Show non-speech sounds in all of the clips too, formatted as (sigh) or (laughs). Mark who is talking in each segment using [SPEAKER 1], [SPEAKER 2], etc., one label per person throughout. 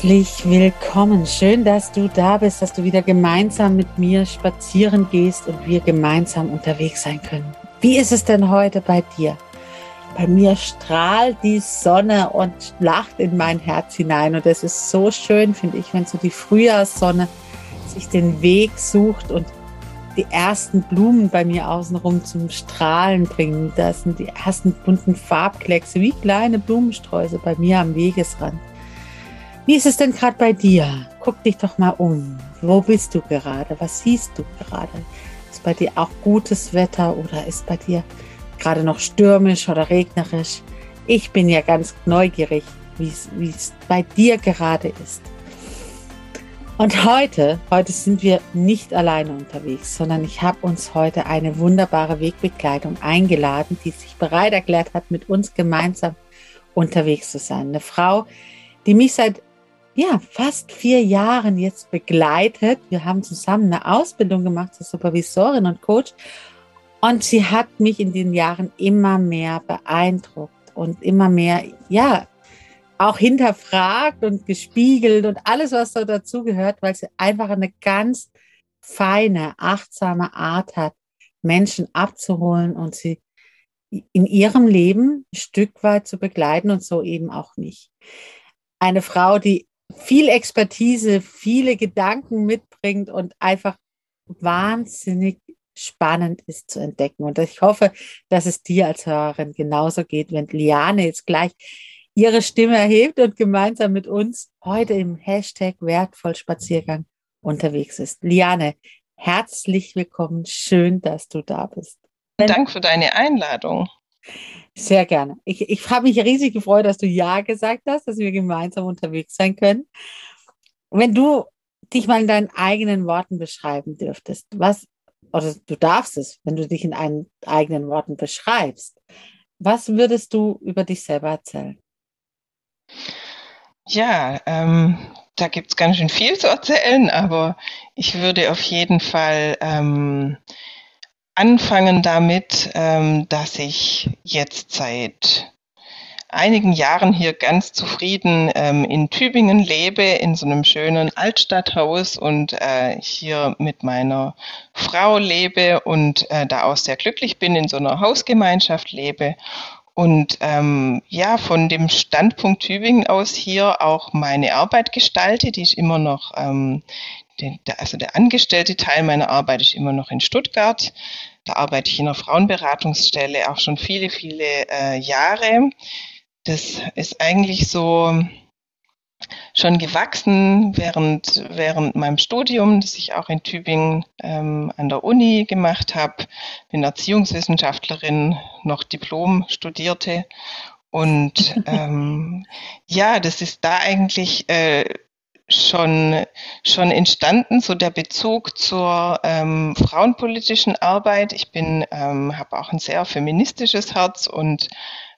[SPEAKER 1] Herzlich willkommen. Schön, dass du da bist, dass du wieder gemeinsam mit mir spazieren gehst und wir gemeinsam unterwegs sein können. Wie ist es denn heute bei dir? Bei mir strahlt die Sonne und lacht in mein Herz hinein. Und es ist so schön, finde ich, wenn so die Frühjahrssonne sich den Weg sucht und die ersten Blumen bei mir außenrum zum Strahlen bringen. Das sind die ersten bunten Farbkleckse, wie kleine Blumensträuße bei mir am Wegesrand. Wie ist es denn gerade bei dir? Guck dich doch mal um. Wo bist du gerade? Was siehst du gerade? Ist bei dir auch gutes Wetter oder ist bei dir gerade noch stürmisch oder regnerisch? Ich bin ja ganz neugierig, wie es bei dir gerade ist. Und heute, heute sind wir nicht alleine unterwegs, sondern ich habe uns heute eine wunderbare Wegbegleitung eingeladen, die sich bereit erklärt hat, mit uns gemeinsam unterwegs zu sein. Eine Frau, die mich seit ja, fast vier Jahren jetzt begleitet. Wir haben zusammen eine Ausbildung gemacht zur Supervisorin und Coach. Und sie hat mich in den Jahren immer mehr beeindruckt und immer mehr, ja, auch hinterfragt und gespiegelt und alles, was da dazugehört, weil sie einfach eine ganz feine, achtsame Art hat, Menschen abzuholen und sie in ihrem Leben ein Stück weit zu begleiten und so eben auch mich. Eine Frau, die viel Expertise, viele Gedanken mitbringt und einfach wahnsinnig spannend ist zu entdecken. Und ich hoffe, dass es dir als Hörerin genauso geht, wenn Liane jetzt gleich ihre Stimme erhebt und gemeinsam mit uns heute im Hashtag wertvoll Spaziergang unterwegs ist. Liane, herzlich willkommen. Schön, dass du da bist.
[SPEAKER 2] Dank für deine Einladung.
[SPEAKER 1] Sehr gerne. Ich, ich habe mich riesig gefreut, dass du Ja gesagt hast, dass wir gemeinsam unterwegs sein können. Wenn du dich mal in deinen eigenen Worten beschreiben dürftest, was, oder du darfst es, wenn du dich in einen eigenen Worten beschreibst, was würdest du über dich selber erzählen?
[SPEAKER 2] Ja, ähm, da gibt es ganz schön viel zu erzählen, aber ich würde auf jeden Fall ähm, anfangen damit, ähm, dass ich jetzt seit einigen Jahren hier ganz zufrieden ähm, in Tübingen lebe, in so einem schönen Altstadthaus und äh, hier mit meiner Frau lebe und äh, da auch sehr glücklich bin, in so einer Hausgemeinschaft lebe und ähm, ja, von dem Standpunkt Tübingen aus hier auch meine Arbeit gestalte, die ist immer noch ähm, der, also der angestellte Teil meiner Arbeit ist immer noch in Stuttgart. Da arbeite ich in einer Frauenberatungsstelle auch schon viele, viele äh, Jahre. Das ist eigentlich so schon gewachsen während, während meinem Studium, das ich auch in Tübingen ähm, an der Uni gemacht habe. Bin Erziehungswissenschaftlerin, noch Diplom studierte. Und (laughs) ähm, ja, das ist da eigentlich äh, schon, schon entstanden, so der Bezug zur ähm, frauenpolitischen Arbeit. Ich bin, ähm, habe auch ein sehr feministisches Herz und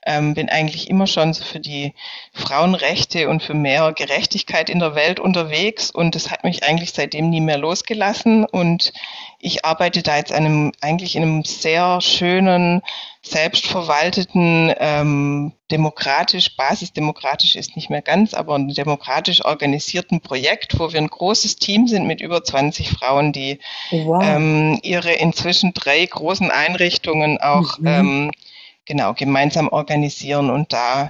[SPEAKER 2] ähm, bin eigentlich immer schon so für die Frauenrechte und für mehr Gerechtigkeit in der Welt unterwegs und das hat mich eigentlich seitdem nie mehr losgelassen und ich arbeite da jetzt einem, eigentlich in einem sehr schönen, selbstverwalteten, ähm, demokratisch, basisdemokratisch ist nicht mehr ganz, aber ein demokratisch organisierten Projekt, wo wir ein großes Team sind mit über 20 Frauen, die wow. ähm, ihre inzwischen drei großen Einrichtungen auch mhm. ähm, genau gemeinsam organisieren und da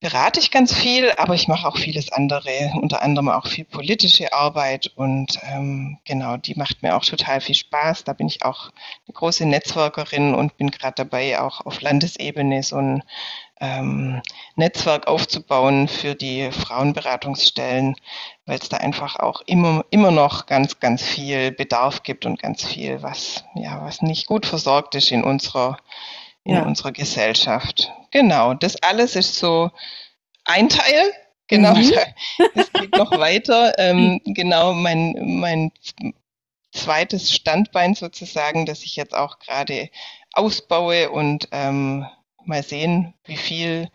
[SPEAKER 2] berate ich ganz viel, aber ich mache auch vieles andere, unter anderem auch viel politische Arbeit und ähm, genau, die macht mir auch total viel Spaß. Da bin ich auch eine große Netzwerkerin und bin gerade dabei, auch auf Landesebene so ein ähm, Netzwerk aufzubauen für die Frauenberatungsstellen, weil es da einfach auch immer, immer noch ganz, ganz viel Bedarf gibt und ganz viel, was, ja, was nicht gut versorgt ist in unserer in ja. unserer Gesellschaft. Genau, das alles ist so ein Teil. Genau, mhm. (laughs) es geht noch weiter. Ähm, genau, mein, mein zweites Standbein sozusagen, das ich jetzt auch gerade ausbaue und ähm, mal sehen, wie viel.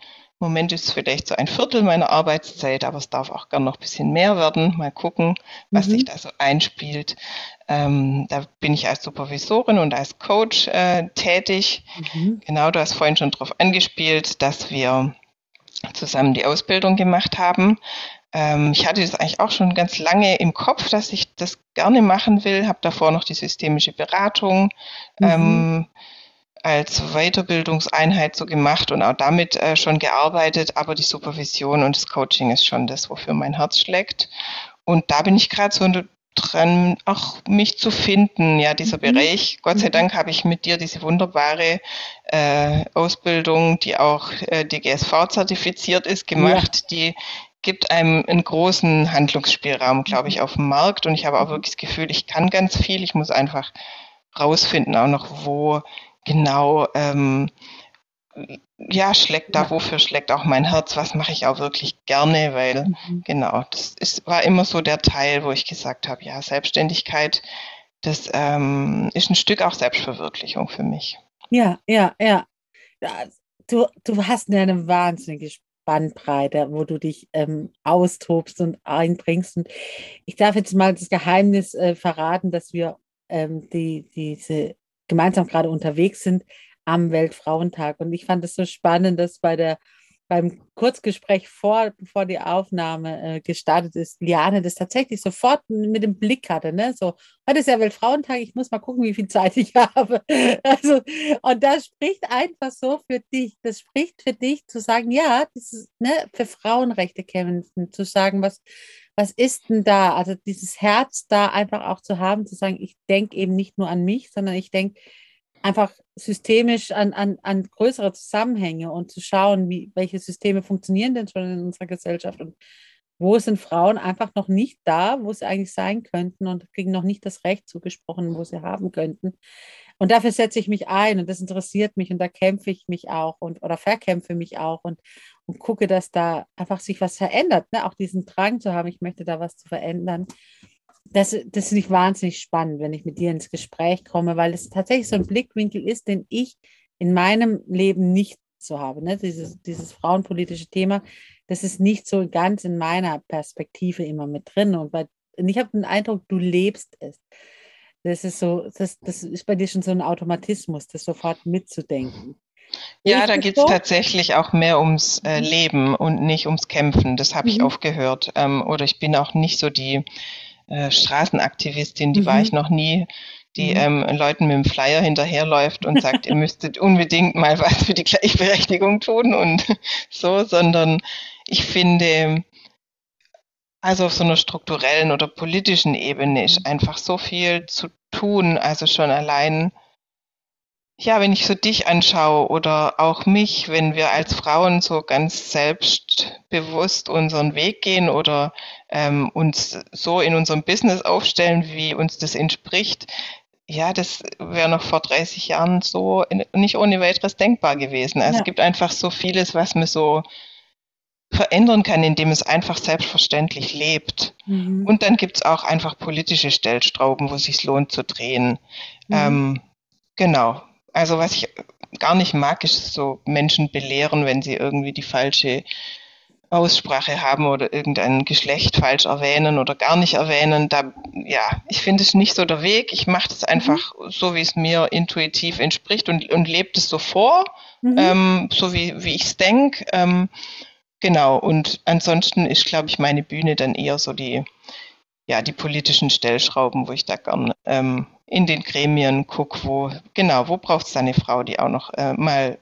[SPEAKER 2] Im Moment ist es vielleicht so ein Viertel meiner Arbeitszeit, aber es darf auch gern noch ein bisschen mehr werden. Mal gucken, was mhm. sich da so einspielt. Ähm, da bin ich als Supervisorin und als Coach äh, tätig. Mhm. Genau, du hast vorhin schon darauf angespielt, dass wir zusammen die Ausbildung gemacht haben. Ähm, ich hatte das eigentlich auch schon ganz lange im Kopf, dass ich das gerne machen will. Habe davor noch die systemische Beratung mhm. ähm, als Weiterbildungseinheit so gemacht und auch damit äh, schon gearbeitet. Aber die Supervision und das Coaching ist schon das, wofür mein Herz schlägt. Und da bin ich gerade so dran, auch mich zu finden, ja, dieser mhm. Bereich. Gott sei mhm. Dank habe ich mit dir diese wunderbare äh, Ausbildung, die auch äh, DGSV zertifiziert ist, gemacht, ja. die gibt einem einen großen Handlungsspielraum, glaube ich, mhm. auf dem Markt. Und ich habe auch wirklich das Gefühl, ich kann ganz viel. Ich muss einfach rausfinden, auch noch, wo genau ähm, ja, schlägt da, wofür schlägt auch mein Herz, was mache ich auch wirklich gerne, weil mhm. genau, das ist, war immer so der Teil, wo ich gesagt habe, ja, Selbstständigkeit, das ähm, ist ein Stück auch Selbstverwirklichung für mich.
[SPEAKER 1] Ja, ja, ja. Du, du hast eine wahnsinnige Spannbreite, wo du dich ähm, austobst und einbringst. Und ich darf jetzt mal das Geheimnis äh, verraten, dass wir ähm, die, diese gemeinsam gerade unterwegs sind am Weltfrauentag. Und ich fand es so spannend, dass bei der beim Kurzgespräch vor, bevor die Aufnahme äh, gestartet ist, Liane das tatsächlich sofort mit dem Blick hatte. Ne? So, heute ist ja Weltfrauentag, ich muss mal gucken, wie viel Zeit ich (laughs) habe. Also, und das spricht einfach so für dich. Das spricht für dich zu sagen, ja, dieses, ne, für Frauenrechte kämpfen, zu sagen, was, was ist denn da? Also dieses Herz da einfach auch zu haben, zu sagen, ich denke eben nicht nur an mich, sondern ich denke, einfach systemisch an, an, an größere Zusammenhänge und zu schauen, wie, welche Systeme funktionieren denn schon in unserer Gesellschaft und wo sind Frauen einfach noch nicht da, wo sie eigentlich sein könnten und kriegen noch nicht das Recht zugesprochen, wo sie haben könnten. Und dafür setze ich mich ein und das interessiert mich und da kämpfe ich mich auch und oder verkämpfe mich auch und, und gucke, dass da einfach sich was verändert, ne? auch diesen Drang zu haben, ich möchte da was zu verändern das, das finde ich wahnsinnig spannend, wenn ich mit dir ins Gespräch komme, weil es tatsächlich so ein Blickwinkel ist, den ich in meinem Leben nicht so habe. Ne? Dieses, dieses frauenpolitische Thema, das ist nicht so ganz in meiner Perspektive immer mit drin. Und, bei, und ich habe den Eindruck, du lebst es. Das ist so, das, das ist bei dir schon so ein Automatismus, das sofort mitzudenken.
[SPEAKER 2] Ja, da geht es tatsächlich auch mehr ums äh, mhm. Leben und nicht ums Kämpfen. Das habe ich mhm. aufgehört. Ähm, oder ich bin auch nicht so die äh, Straßenaktivistin, die mhm. war ich noch nie, die mhm. ähm, Leuten mit dem Flyer hinterherläuft und sagt, ihr müsstet unbedingt mal (laughs) was für die Gleichberechtigung tun und (laughs) so, sondern ich finde, also auf so einer strukturellen oder politischen Ebene ist einfach so viel zu tun, also schon allein ja, wenn ich so dich anschaue oder auch mich, wenn wir als Frauen so ganz selbstbewusst unseren Weg gehen oder ähm, uns so in unserem Business aufstellen, wie uns das entspricht, ja, das wäre noch vor 30 Jahren so nicht ohne weiteres denkbar gewesen. Also ja. es gibt einfach so vieles, was man so verändern kann, indem es einfach selbstverständlich lebt. Mhm. Und dann gibt es auch einfach politische Stellstrauben, wo es sich lohnt zu drehen. Mhm. Ähm, genau. Also was ich gar nicht mag, ist so Menschen belehren, wenn sie irgendwie die falsche Aussprache haben oder irgendein Geschlecht falsch erwähnen oder gar nicht erwähnen. Da, ja, ich finde es nicht so der Weg. Ich mache das einfach mhm. so, wie es mir intuitiv entspricht und, und lebe es so vor, mhm. ähm, so wie, wie ich es denke. Ähm, genau, und ansonsten ist, glaube ich, meine Bühne dann eher so die, ja, die politischen Stellschrauben, wo ich da gern ähm, in den Gremien gucke, wo, genau, wo braucht es eine Frau, die auch noch äh, mal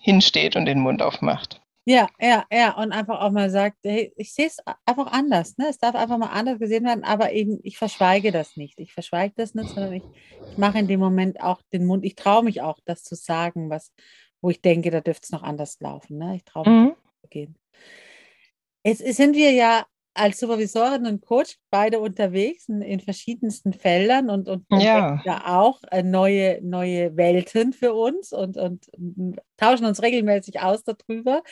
[SPEAKER 2] hinsteht und den Mund aufmacht.
[SPEAKER 1] Ja, ja, ja, und einfach auch mal sagt, hey, ich sehe es einfach anders, ne? Es darf einfach mal anders gesehen werden, aber eben, ich verschweige das nicht. Ich verschweige das nicht, sondern ich, ich mache in dem Moment auch den Mund, ich traue mich auch, das zu sagen, was, wo ich denke, da dürfte es noch anders laufen. Ne? Ich traue mich mhm. zu gehen. Jetzt sind wir ja als Supervisorin und Coach beide unterwegs in, in verschiedensten Feldern und, und
[SPEAKER 2] ja.
[SPEAKER 1] da auch äh, neue, neue Welten für uns und, und tauschen uns regelmäßig aus darüber.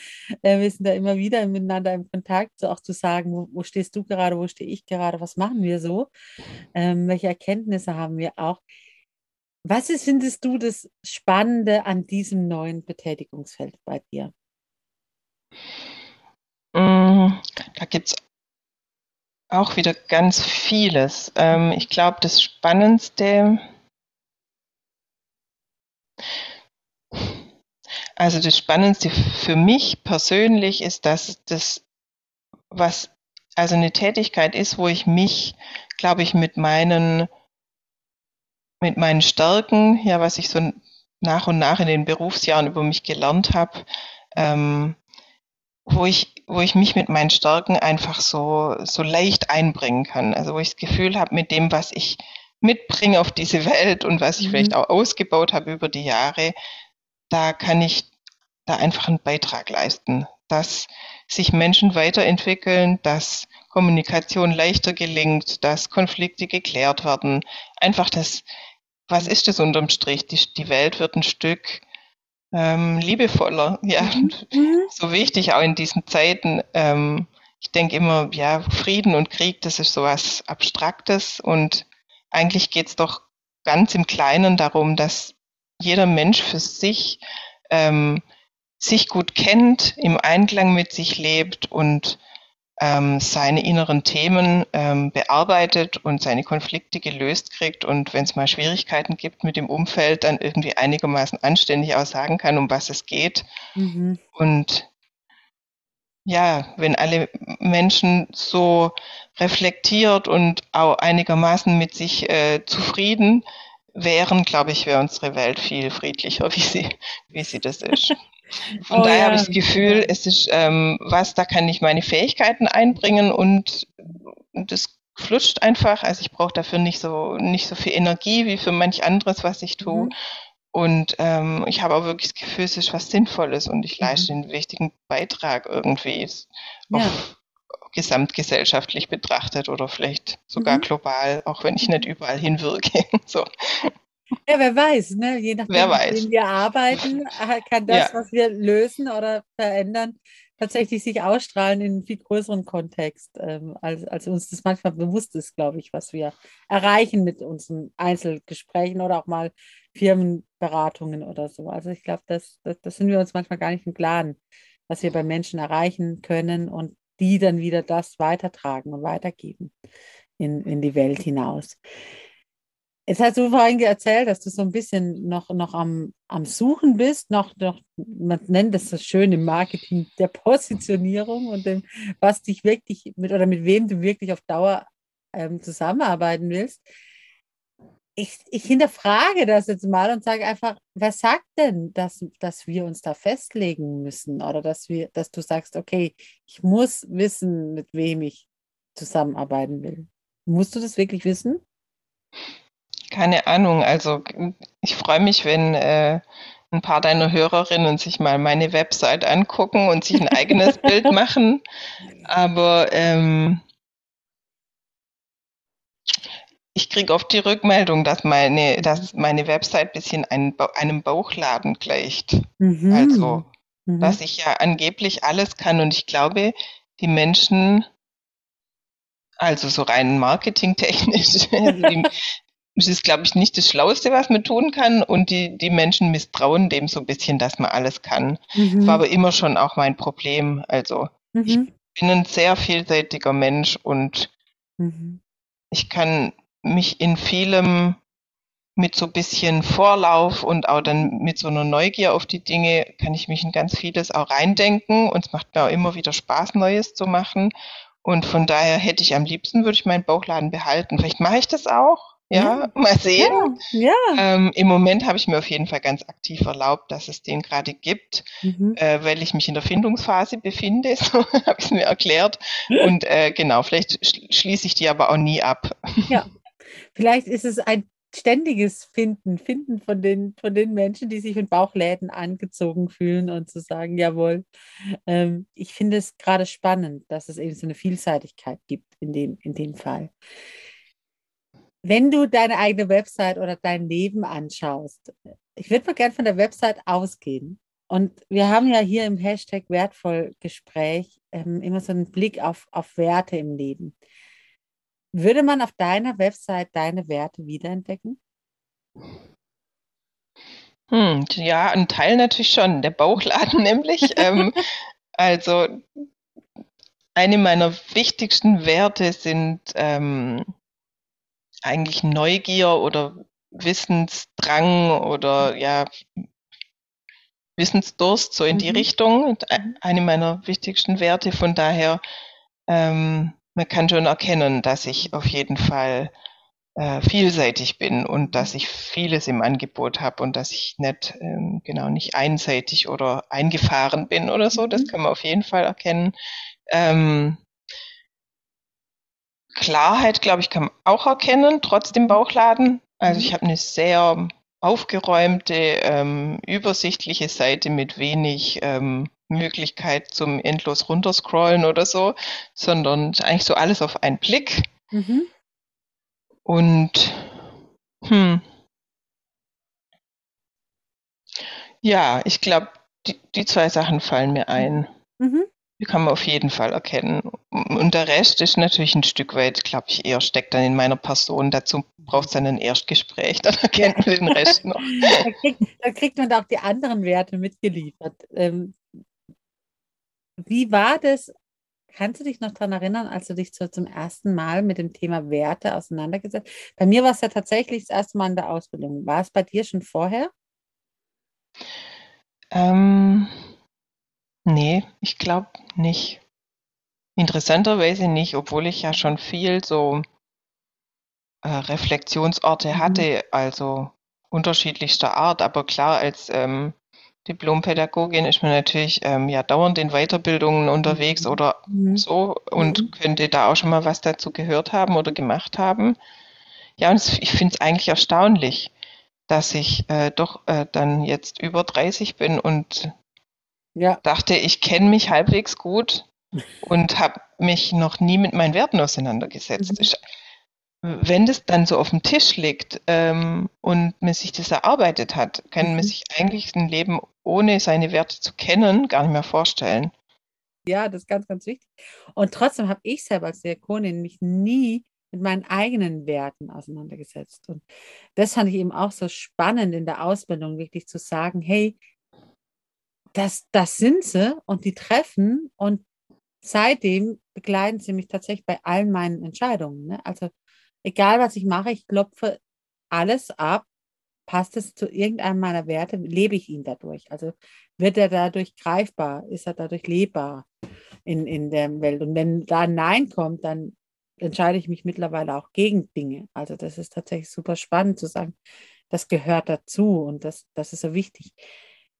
[SPEAKER 1] Äh, wir sind da immer wieder miteinander im Kontakt, so auch zu sagen, wo, wo stehst du gerade, wo stehe ich gerade, was machen wir so, ähm, welche Erkenntnisse haben wir auch. Was ist, findest du das Spannende an diesem neuen Betätigungsfeld bei dir?
[SPEAKER 2] Mm, da gibt es auch wieder ganz vieles. Ähm, ich glaube, das Spannendste, also das Spannendste für mich persönlich ist, dass das, was also eine Tätigkeit ist, wo ich mich, glaube ich, mit meinen, mit meinen Stärken, ja, was ich so nach und nach in den Berufsjahren über mich gelernt habe, ähm, wo ich, wo ich mich mit meinen Stärken einfach so, so leicht einbringen kann. Also wo ich das Gefühl habe, mit dem, was ich mitbringe auf diese Welt und was ich mhm. vielleicht auch ausgebaut habe über die Jahre, da kann ich da einfach einen Beitrag leisten, dass sich Menschen weiterentwickeln, dass Kommunikation leichter gelingt, dass Konflikte geklärt werden. Einfach das, was ist das unterm Strich? Die, die Welt wird ein Stück ähm, liebevoller. Ja, mhm. mhm. so wichtig auch in diesen Zeiten. Ähm, ich denke immer, ja, Frieden und Krieg, das ist sowas Abstraktes und eigentlich geht es doch ganz im Kleinen darum, dass jeder Mensch für sich ähm, sich gut kennt, im Einklang mit sich lebt und ähm, seine inneren Themen ähm, bearbeitet und seine Konflikte gelöst kriegt und wenn es mal Schwierigkeiten gibt mit dem Umfeld, dann irgendwie einigermaßen anständig auch sagen kann, um was es geht. Mhm. Und ja, wenn alle Menschen so reflektiert und auch einigermaßen mit sich äh, zufrieden wären, glaube ich, wäre unsere Welt viel friedlicher, (laughs) wie sie, wie sie das ist. Von oh, daher ja. habe ich das Gefühl, es ist ähm, was, da kann ich meine Fähigkeiten einbringen und das flutscht einfach. Also ich brauche dafür nicht so nicht so viel Energie wie für manch anderes, was ich tue. Mhm. Und ähm, ich habe auch wirklich das Gefühl, es ist was Sinnvolles und ich leiste mhm. einen wichtigen Beitrag irgendwie ja. auf, gesamtgesellschaftlich betrachtet oder vielleicht sogar mhm. global, auch wenn ich nicht überall hinwirke. (laughs) so.
[SPEAKER 1] Ja, wer weiß, ne? je nachdem, wer weiß. wir arbeiten, (laughs) kann das, ja. was wir lösen oder verändern, tatsächlich sich ausstrahlen in einen viel größeren Kontext, ähm, als, als uns das manchmal bewusst ist, glaube ich, was wir erreichen mit unseren Einzelgesprächen oder auch mal Firmenberatungen oder so. Also ich glaube, das, das, das sind wir uns manchmal gar nicht im Klaren, was wir bei Menschen erreichen können und die dann wieder das weitertragen und weitergeben in, in die Welt hinaus. Jetzt hast du vorhin erzählt, dass du so ein bisschen noch, noch am, am Suchen bist, noch, noch, man nennt das so schön im Marketing der Positionierung und dem, was dich wirklich mit oder mit wem du wirklich auf Dauer ähm, zusammenarbeiten willst. Ich, ich hinterfrage das jetzt mal und sage einfach, wer sagt denn, dass, dass wir uns da festlegen müssen oder dass wir, dass du sagst, okay, ich muss wissen, mit wem ich zusammenarbeiten will. Musst du das wirklich wissen?
[SPEAKER 2] Keine Ahnung. Also ich freue mich, wenn äh, ein paar deiner Hörerinnen sich mal meine Website angucken und sich ein eigenes (laughs) Bild machen. Aber ähm, ich kriege oft die Rückmeldung, dass meine, dass meine Website ein bisschen einem, einem Bauchladen gleicht. Mhm. Also, mhm. dass ich ja angeblich alles kann und ich glaube, die Menschen, also so rein marketingtechnisch, also (laughs) die, es ist, glaube ich, nicht das Schlauste, was man tun kann. Und die, die Menschen misstrauen dem so ein bisschen, dass man alles kann. Mhm. Das war aber immer schon auch mein Problem. Also mhm. ich bin ein sehr vielseitiger Mensch und mhm. ich kann mich in vielem mit so ein bisschen Vorlauf und auch dann mit so einer Neugier auf die Dinge kann ich mich in ganz vieles auch reindenken und es macht mir auch immer wieder Spaß, Neues zu machen. Und von daher hätte ich am liebsten, würde ich meinen Bauchladen behalten. Vielleicht mache ich das auch, Ja, ja. mal sehen.
[SPEAKER 1] Ja. ja.
[SPEAKER 2] Ähm, Im Moment habe ich mir auf jeden Fall ganz aktiv erlaubt, dass es den gerade gibt, mhm. äh, weil ich mich in der Findungsphase befinde, (laughs) so habe ich es mir erklärt. Und äh, genau, vielleicht schließe ich die aber auch nie ab. (laughs)
[SPEAKER 1] Ja, vielleicht ist es ein ständiges Finden, Finden von den, von den Menschen, die sich in Bauchläden angezogen fühlen und zu sagen, jawohl, ähm, ich finde es gerade spannend, dass es eben so eine Vielseitigkeit gibt in dem, in dem Fall. Wenn du deine eigene Website oder dein Leben anschaust, ich würde mal gerne von der Website ausgehen. Und wir haben ja hier im Hashtag wertvoll Gespräch ähm, immer so einen Blick auf, auf Werte im Leben. Würde man auf deiner Website deine Werte wiederentdecken?
[SPEAKER 2] Hm, ja, ein Teil natürlich schon, der Bauchladen (laughs) nämlich. ähm, also eine meiner wichtigsten Werte sind ähm, eigentlich Neugier oder Wissensdrang oder ja Wissensdurst so in mhm. die Richtung. Eine meiner wichtigsten Werte. Von daher ähm, man kann schon erkennen, dass ich auf jeden Fall äh, vielseitig bin und dass ich vieles im Angebot habe und dass ich nicht ähm, genau nicht einseitig oder eingefahren bin oder so. Das mhm. kann man auf jeden Fall erkennen. Ähm, Klarheit, glaube ich, kann man auch erkennen, trotz dem Bauchladen. Also ich mhm. habe eine sehr aufgeräumte, ähm, übersichtliche Seite mit wenig ähm, Möglichkeit zum endlos runterscrollen oder so, sondern eigentlich so alles auf einen Blick. Mhm. Und hm, ja, ich glaube, die, die zwei Sachen fallen mir ein. Mhm. Die kann man auf jeden Fall erkennen. Und der Rest ist natürlich ein Stück weit, glaube ich, eher steckt dann in meiner Person. Dazu braucht es dann ein Erstgespräch, dann (laughs) erkennt man den Rest noch.
[SPEAKER 1] da, kriegt, da kriegt man auch die anderen Werte mitgeliefert. Ähm, wie war das? Kannst du dich noch daran erinnern, als du dich so zum ersten Mal mit dem Thema Werte auseinandergesetzt hast? Bei mir war es ja tatsächlich das erste Mal in der Ausbildung. War es bei dir schon vorher?
[SPEAKER 2] Ähm, nee, ich glaube nicht. Interessanterweise nicht, obwohl ich ja schon viel so äh, Reflexionsorte mhm. hatte, also unterschiedlichster Art. Aber klar, als ähm, Diplompädagogin ist man natürlich ähm, ja dauernd in Weiterbildungen unterwegs mhm. oder mhm. so und mhm. könnte da auch schon mal was dazu gehört haben oder gemacht haben. Ja, und ich finde es eigentlich erstaunlich, dass ich äh, doch äh, dann jetzt über 30 bin und ja. dachte, ich kenne mich halbwegs gut und (laughs) habe mich noch nie mit meinen Werten auseinandergesetzt. Mhm wenn das dann so auf dem Tisch liegt ähm, und man sich das erarbeitet hat, kann mhm. man sich eigentlich ein Leben ohne seine Werte zu kennen gar nicht mehr vorstellen.
[SPEAKER 1] Ja, das ist ganz, ganz wichtig. Und trotzdem habe ich selber als Diakonin mich nie mit meinen eigenen Werten auseinandergesetzt. Und das fand ich eben auch so spannend in der Ausbildung, wirklich zu sagen, hey, das, das sind sie und die treffen und seitdem begleiten sie mich tatsächlich bei allen meinen Entscheidungen. Ne? Also egal was ich mache, ich klopfe alles ab. Passt es zu irgendeinem meiner Werte? Lebe ich ihn dadurch? Also wird er dadurch greifbar? Ist er dadurch lebbar in, in der Welt? Und wenn da ein Nein kommt, dann entscheide ich mich mittlerweile auch gegen Dinge. Also das ist tatsächlich super spannend zu sagen, das gehört dazu und das, das ist so wichtig.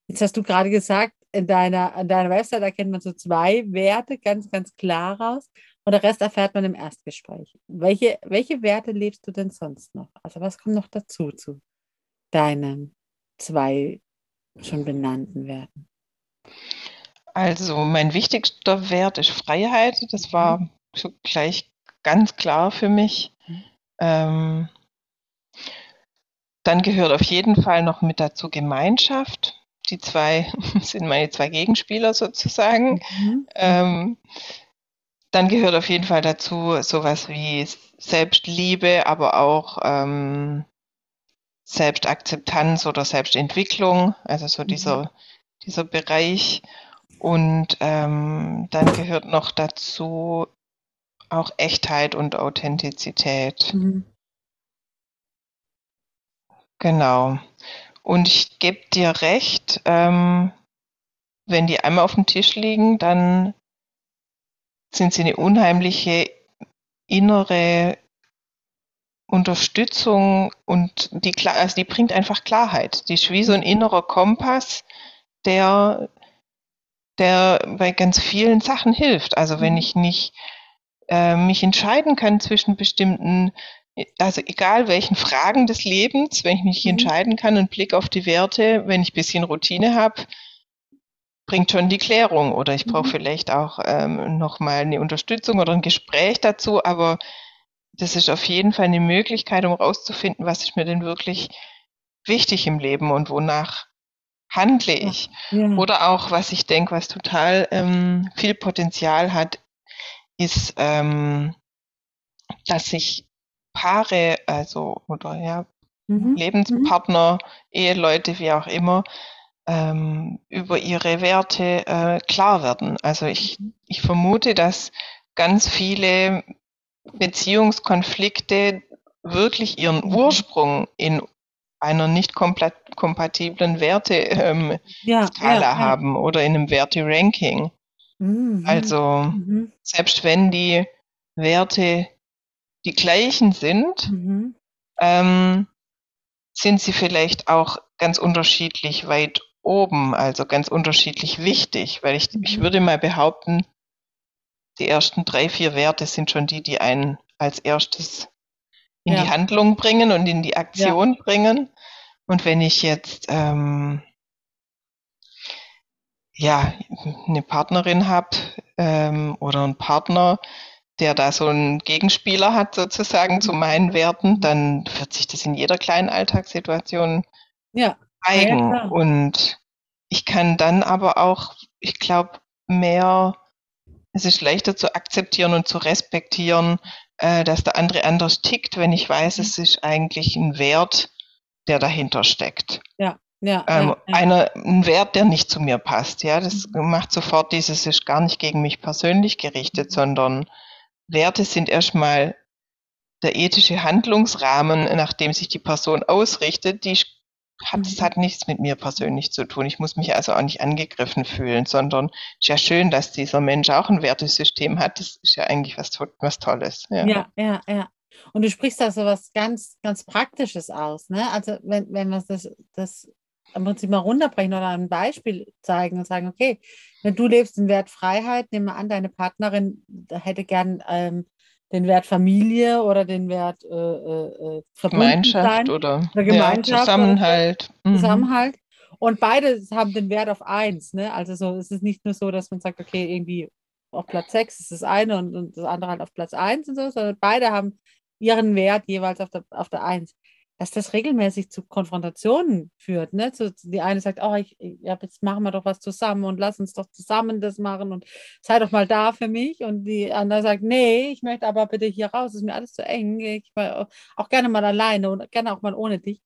[SPEAKER 1] Jetzt hast du gerade gesagt, in deiner, an deiner Website erkennt man so zwei Werte ganz, ganz klar raus. Und der Rest erfährt man im Erstgespräch. Welche, welche Werte lebst du denn sonst noch? Also was kommt noch dazu zu deinen zwei schon benannten Werten?
[SPEAKER 2] Also mein wichtigster Wert ist Freiheit. Das war mhm. so gleich ganz klar für mich. Mhm. Ähm, dann gehört auf jeden Fall noch mit dazu Gemeinschaft. Die zwei (laughs) sind meine zwei Gegenspieler sozusagen. Mhm. Ähm, dann gehört auf jeden Fall dazu sowas wie Selbstliebe, aber auch ähm, Selbstakzeptanz oder Selbstentwicklung, also so mhm. dieser, dieser Bereich. Und ähm, dann gehört noch dazu auch Echtheit und Authentizität. Mhm. Genau. Und ich gebe dir recht, ähm, wenn die einmal auf dem Tisch liegen, dann sind sie eine unheimliche innere Unterstützung und die, also die bringt einfach Klarheit. Die ist wie so ein innerer Kompass, der, der bei ganz vielen Sachen hilft. Also wenn mhm. ich nicht äh, mich entscheiden kann zwischen bestimmten, also egal welchen Fragen des Lebens, wenn ich mich mhm. entscheiden kann und Blick auf die Werte, wenn ich ein bisschen Routine habe, bringt schon die Klärung oder ich brauche mhm. vielleicht auch ähm, nochmal eine Unterstützung oder ein Gespräch dazu, aber das ist auf jeden Fall eine Möglichkeit, um rauszufinden, was ist mir denn wirklich wichtig im Leben und wonach handle ich. Ja. Oder auch, was ich denke, was total ähm, viel Potenzial hat, ist, ähm, dass sich Paare, also oder ja, mhm. Lebenspartner, mhm. Eheleute, wie auch immer, ähm, über ihre Werte äh, klar werden. Also ich, mhm. ich vermute, dass ganz viele Beziehungskonflikte wirklich ihren mhm. Ursprung in einer nicht kompatiblen Werte-Skala ähm, ja, ja, ja. haben oder in einem Werte-Ranking. Mhm. Also mhm. selbst wenn die Werte die gleichen sind, mhm. ähm, sind sie vielleicht auch ganz unterschiedlich weit oben, also ganz unterschiedlich wichtig, weil ich, ich mhm. würde mal behaupten, die ersten drei, vier Werte sind schon die, die einen als erstes in ja. die Handlung bringen und in die Aktion ja. bringen. Und wenn ich jetzt ähm, ja eine Partnerin habe ähm, oder einen Partner, der da so einen Gegenspieler hat sozusagen zu meinen Werten, dann wird sich das in jeder kleinen Alltagssituation ja. zeigen. Ja, und ich kann dann aber auch, ich glaube, mehr es ist leichter zu akzeptieren und zu respektieren, äh, dass der andere anders tickt, wenn ich weiß, es ist eigentlich ein Wert, der dahinter steckt.
[SPEAKER 1] Ja. Ja,
[SPEAKER 2] ähm, ja, ja. Einer, ein Wert, der nicht zu mir passt. Ja, das mhm. macht sofort dieses, ist gar nicht gegen mich persönlich gerichtet, mhm. sondern Werte sind erstmal der ethische Handlungsrahmen, nach dem sich die Person ausrichtet, die hat, es hat nichts mit mir persönlich zu tun. Ich muss mich also auch nicht angegriffen fühlen, sondern es ist ja schön, dass dieser Mensch auch ein Wertesystem hat. Das ist ja eigentlich was, was Tolles.
[SPEAKER 1] Ja. ja, ja, ja. Und du sprichst da so was ganz, ganz Praktisches aus. Ne? Also wenn, wenn wir das, das im Prinzip mal runterbrechen oder ein Beispiel zeigen und sagen, okay, wenn du lebst den Wert Freiheit, nimm mal an, deine Partnerin hätte gern ähm, den Wert Familie oder den Wert äh, äh,
[SPEAKER 2] äh Gemeinschaft oder,
[SPEAKER 1] oder Gemeinschaft
[SPEAKER 2] ja, Zusammenhalt.
[SPEAKER 1] Oder mhm. Zusammenhalt. Und beide haben den Wert auf eins. Ne? Also so, es ist nicht nur so, dass man sagt, okay, irgendwie auf Platz sechs ist das eine und, und das andere halt auf Platz eins und so, sondern beide haben ihren Wert jeweils auf der, auf der eins dass das regelmäßig zu Konfrontationen führt. Ne? Zu, die eine sagt, oh, ich, ja, jetzt machen wir doch was zusammen und lass uns doch zusammen das machen und sei doch mal da für mich. Und die andere sagt, nee, ich möchte aber bitte hier raus, ist mir alles zu eng. Ich will auch gerne mal alleine und gerne auch mal ohne dich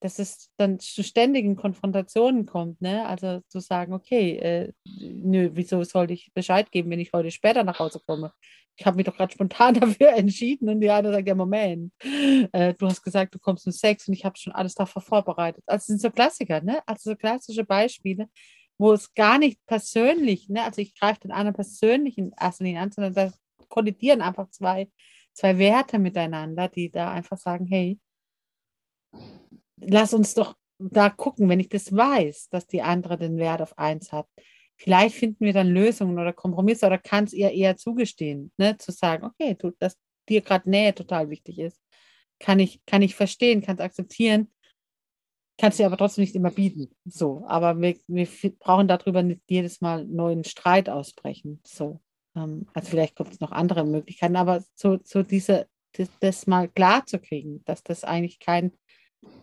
[SPEAKER 1] dass es dann zu ständigen Konfrontationen kommt, ne? Also zu sagen, okay, äh, nö, wieso sollte ich Bescheid geben, wenn ich heute später nach Hause komme? Ich habe mich doch gerade spontan (laughs) dafür entschieden und die eine sagt, ja, Moment, äh, du hast gesagt, du kommst um Sex und ich habe schon alles dafür vorbereitet. Also sind so Klassiker, ne? Also so klassische Beispiele, wo es gar nicht persönlich, ne? Also ich greife den anderen persönlich in erster Linie an, sondern da kollidieren einfach zwei, zwei Werte miteinander, die da einfach sagen, hey, lass uns doch da gucken, wenn ich das weiß, dass die andere den Wert auf eins hat. Vielleicht finden wir dann Lösungen oder Kompromisse oder kann es ihr eher zugestehen, ne? zu sagen, okay, du, dass dir gerade Nähe total wichtig ist. Kann ich, kann ich verstehen, kann es akzeptieren, kann es dir aber trotzdem nicht immer bieten. So, aber wir, wir brauchen darüber nicht jedes Mal neuen Streit ausbrechen. So. Ähm, also vielleicht gibt es noch andere Möglichkeiten, aber so, so diese, das, das mal klar zu kriegen, dass das eigentlich kein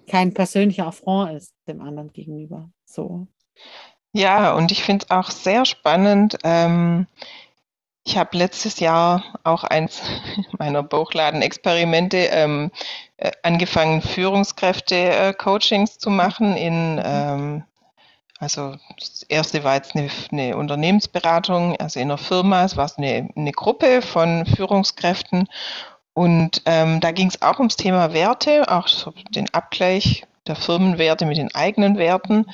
[SPEAKER 1] kein persönlicher Affront ist dem anderen gegenüber. So.
[SPEAKER 2] Ja, und ich finde es auch sehr spannend. Ähm, ich habe letztes Jahr auch eins (laughs) meiner Bauchladen-Experimente ähm, äh, angefangen, Führungskräfte-Coachings äh, zu machen in ähm, also das erste war jetzt eine, eine, Unternehmensberatung, also in einer Firma, es war eine, eine Gruppe von Führungskräften und ähm, da ging es auch ums Thema Werte, auch so den Abgleich der Firmenwerte mit den eigenen Werten.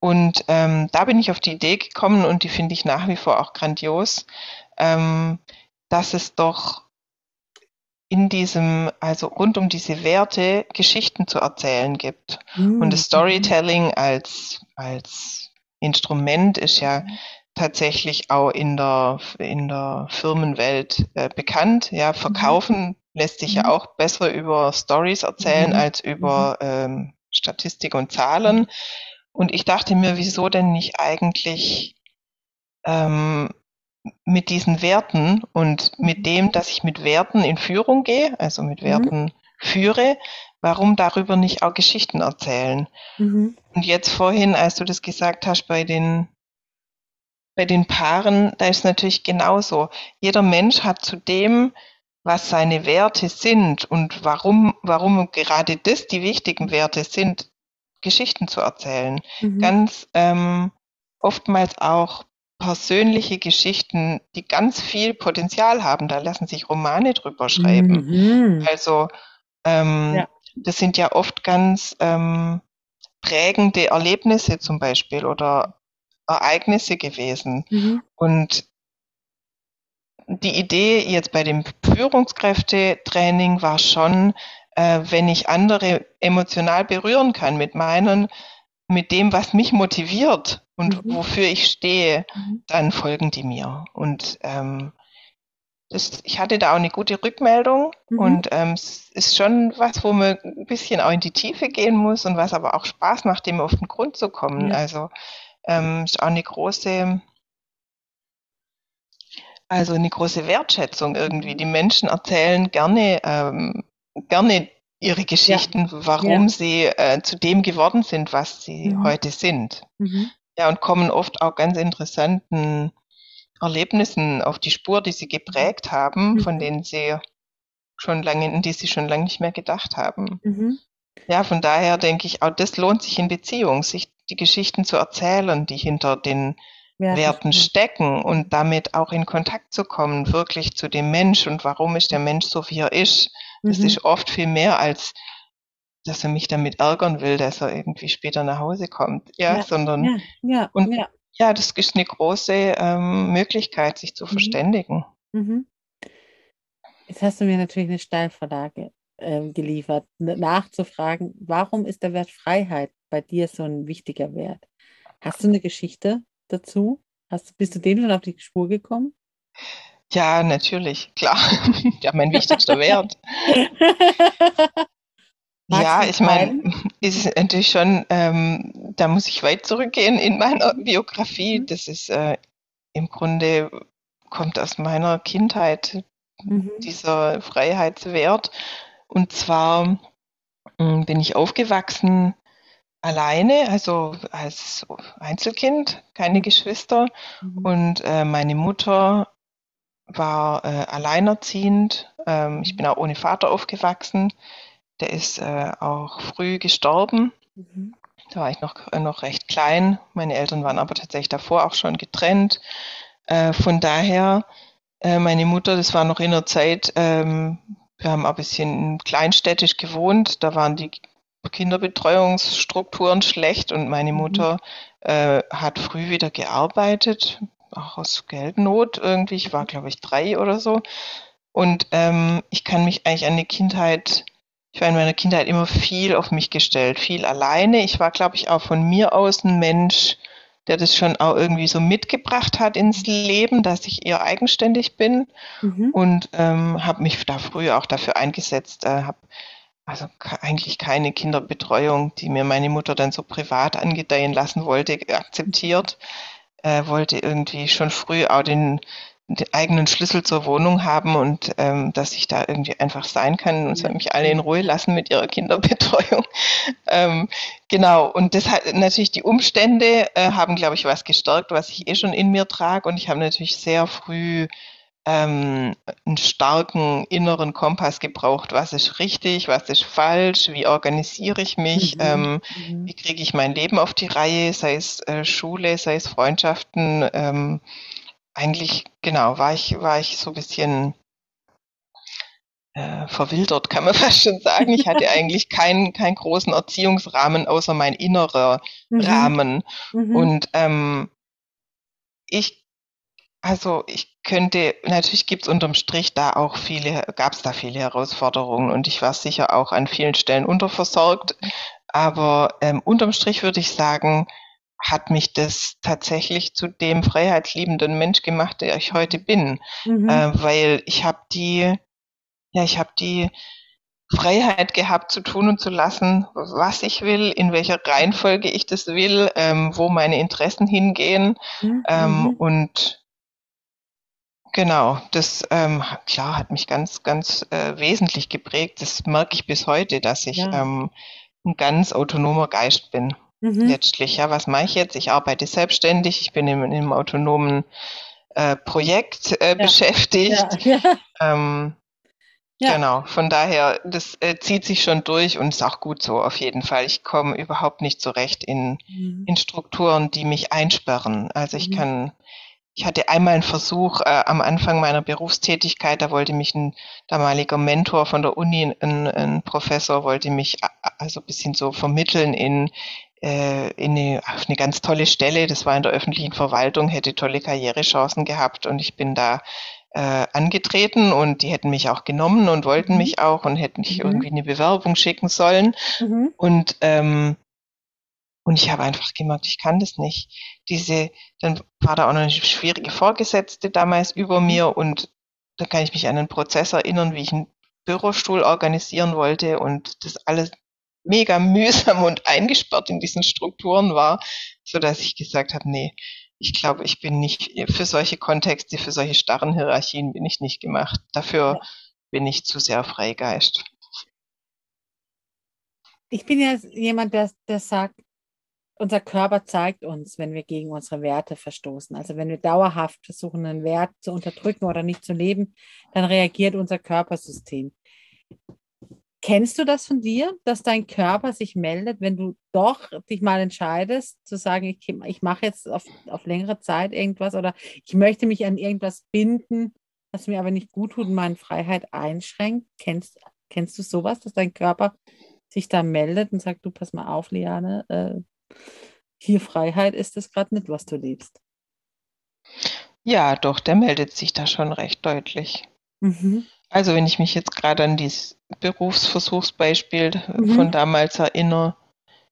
[SPEAKER 2] Und ähm, da bin ich auf die Idee gekommen und die finde ich nach wie vor auch grandios, ähm, dass es doch in diesem, also rund um diese Werte Geschichten zu erzählen gibt. Mhm. Und das Storytelling als, als Instrument ist ja tatsächlich auch in der, in der Firmenwelt äh, bekannt. Ja, verkaufen lässt sich ja mhm. auch besser über Stories erzählen mhm. als über mhm. ähm, Statistik und Zahlen. Und ich dachte mir, wieso denn nicht eigentlich ähm, mit diesen Werten und mit dem, dass ich mit Werten in Führung gehe, also mit Werten mhm. führe, warum darüber nicht auch Geschichten erzählen? Mhm. Und jetzt vorhin, als du das gesagt hast, bei den bei den Paaren, da ist natürlich genauso. Jeder Mensch hat zu dem, was seine Werte sind und warum, warum gerade das die wichtigen Werte sind, Geschichten zu erzählen. Mhm. Ganz ähm, oftmals auch persönliche Geschichten, die ganz viel Potenzial haben. Da lassen sich Romane drüber schreiben. Mhm. Also ähm, ja. das sind ja oft ganz ähm, prägende Erlebnisse zum Beispiel oder Ereignisse gewesen. Mhm. Und die Idee jetzt bei dem Führungskräftetraining war schon, äh, wenn ich andere emotional berühren kann mit meinen, mit dem, was mich motiviert und mhm. wofür ich stehe, mhm. dann folgen die mir. Und ähm, das, ich hatte da auch eine gute Rückmeldung mhm. und ähm, es ist schon was, wo man ein bisschen auch in die Tiefe gehen muss und was aber auch Spaß macht, dem auf den Grund zu kommen. Ja. Also ähm, ist auch eine große, also eine große Wertschätzung irgendwie. Die Menschen erzählen gerne, ähm, gerne ihre Geschichten, ja. warum ja. sie äh, zu dem geworden sind, was sie mhm. heute sind. Mhm. Ja, und kommen oft auch ganz interessanten Erlebnissen auf die Spur, die sie geprägt haben, mhm. von denen sie schon lange, in die sie schon lange nicht mehr gedacht haben. Mhm. Ja, von daher denke ich, auch das lohnt sich in Beziehung, sich die Geschichten zu erzählen, die hinter den ja, Werten stecken und damit auch in Kontakt zu kommen, wirklich zu dem Mensch und warum ist der Mensch so, wie er ist. Das mhm. ist oft viel mehr als dass er mich damit ärgern will, dass er irgendwie später nach Hause kommt. Ja, ja sondern ja, ja, und ja. ja, das ist eine große ähm, Möglichkeit, sich zu mhm. verständigen. Mhm.
[SPEAKER 1] Jetzt hast du mir natürlich eine Steilvorlage äh, geliefert, nachzufragen, warum ist der Wert Freiheit bei dir so ein wichtiger Wert? Hast du eine Geschichte dazu? Hast, bist du dem schon auf die Spur gekommen?
[SPEAKER 2] Ja, natürlich, klar. (laughs) ja, mein wichtigster (laughs) Wert. ja, ich meine, ist natürlich schon, ähm, da muss ich weit zurückgehen in meiner (laughs) Biografie. Mhm. Das ist äh, im Grunde kommt aus meiner Kindheit mhm. dieser Freiheitswert. Und zwar äh, bin ich aufgewachsen alleine, also als Einzelkind, keine Geschwister. Mhm. Und äh, meine Mutter war äh, alleinerziehend. Ähm, ich bin auch ohne Vater aufgewachsen. Der ist äh, auch früh gestorben. Mhm. Da war ich noch, äh, noch recht klein. Meine Eltern waren aber tatsächlich davor auch schon getrennt. Äh, von daher, äh, meine Mutter, das war noch in der Zeit, ähm, wir haben ein bisschen kleinstädtisch gewohnt. Da waren die Kinderbetreuungsstrukturen schlecht und meine mhm. Mutter äh, hat früh wieder gearbeitet, auch aus Geldnot irgendwie. Ich war, glaube ich, drei oder so. Und ähm, ich kann mich eigentlich an die Kindheit, ich war in meiner Kindheit immer viel auf mich gestellt, viel alleine. Ich war, glaube ich, auch von mir aus ein Mensch, der das schon auch irgendwie so mitgebracht hat ins Leben, dass ich eher eigenständig bin mhm. und ähm, habe mich da früher auch dafür eingesetzt, äh, habe also eigentlich keine Kinderbetreuung, die mir meine Mutter dann so privat angedeihen lassen wollte, akzeptiert. Äh, wollte irgendwie schon früh auch den, den, eigenen Schlüssel zur Wohnung haben und ähm, dass ich da irgendwie einfach sein kann und soll mich alle in Ruhe lassen mit ihrer Kinderbetreuung. (laughs) ähm, genau, und das hat natürlich die Umstände äh, haben, glaube ich, was gestärkt, was ich eh schon in mir trage. Und ich habe natürlich sehr früh ähm, einen starken inneren Kompass gebraucht. Was ist richtig, was ist falsch, wie organisiere ich mich, mhm. Ähm, mhm. wie kriege ich mein Leben auf die Reihe, sei es äh, Schule, sei es Freundschaften. Ähm, eigentlich, genau, war ich, war ich so ein bisschen äh, verwildert, kann man (laughs) fast schon sagen. Ich hatte eigentlich keinen, keinen großen Erziehungsrahmen, außer mein innerer mhm. Rahmen. Mhm. Und ähm, ich also ich könnte, natürlich gibt es unterm Strich da auch viele, gab es da viele Herausforderungen und ich war sicher auch an vielen Stellen unterversorgt. Aber ähm, unterm Strich würde ich sagen, hat mich das tatsächlich zu dem freiheitsliebenden Mensch gemacht, der ich heute bin. Mhm. Äh, weil ich habe die, ja, ich habe die Freiheit gehabt zu tun und zu lassen, was ich will, in welcher Reihenfolge ich das will, ähm, wo meine Interessen hingehen. Mhm. Ähm, mhm. und genau, das ähm, klar hat mich ganz, ganz äh, wesentlich geprägt. Das merke ich bis heute, dass ich ja. ähm, ein ganz autonomer Geist bin. Mhm. Letztlich, ja, was mache ich jetzt? Ich arbeite selbstständig, ich bin in einem autonomen äh, Projekt äh, ja. beschäftigt. Ja. (laughs) Ähm. Genau, von daher, das äh, zieht sich schon durch und ist auch gut so auf jeden Fall. Ich komme überhaupt nicht zurecht in, mhm. in Strukturen, die mich einsperren. Also ich mhm. kann, ich hatte einmal einen Versuch äh, am Anfang meiner Berufstätigkeit, da wollte mich ein damaliger Mentor von der Uni, ein, ein Professor, wollte mich also ein bisschen so vermitteln in, äh, in eine, auf eine ganz tolle Stelle. Das war in der öffentlichen Verwaltung, hätte tolle Karrierechancen gehabt und ich bin da äh, angetreten und die hätten mich auch genommen und wollten mhm. mich auch und hätten ich mhm. irgendwie eine Bewerbung schicken sollen. Mhm. Und ähm, und ich habe einfach gemerkt, ich kann das nicht. Diese, dann war da auch noch eine schwierige Vorgesetzte damals über mir und da kann ich mich an einen Prozess erinnern, wie ich einen Bürostuhl organisieren wollte und das alles mega mühsam und eingesperrt in diesen Strukturen war, so dass ich gesagt habe, nee, ich glaube, ich bin nicht für solche Kontexte, für solche starren Hierarchien bin ich nicht gemacht. Dafür bin ich zu sehr Freigeist.
[SPEAKER 1] Ich bin ja jemand, der, der sagt, unser Körper zeigt uns, wenn wir gegen unsere Werte verstoßen. Also wenn wir dauerhaft versuchen, einen Wert zu unterdrücken oder nicht zu leben, dann reagiert unser Körpersystem. Kennst du das von dir, dass dein Körper sich meldet, wenn du doch dich mal entscheidest, zu sagen, ich, ich mache jetzt auf, auf längere Zeit irgendwas oder ich möchte mich an irgendwas binden, was mir aber nicht gut tut und meine Freiheit einschränkt? Kennst, kennst du sowas, dass dein Körper sich da meldet und sagt, du pass mal auf, Liane, äh, hier Freiheit ist es gerade nicht, was du liebst?
[SPEAKER 2] Ja, doch, der meldet sich da schon recht deutlich. Mhm. Also wenn ich mich jetzt gerade an dieses Berufsversuchsbeispiel mhm. von damals erinnere,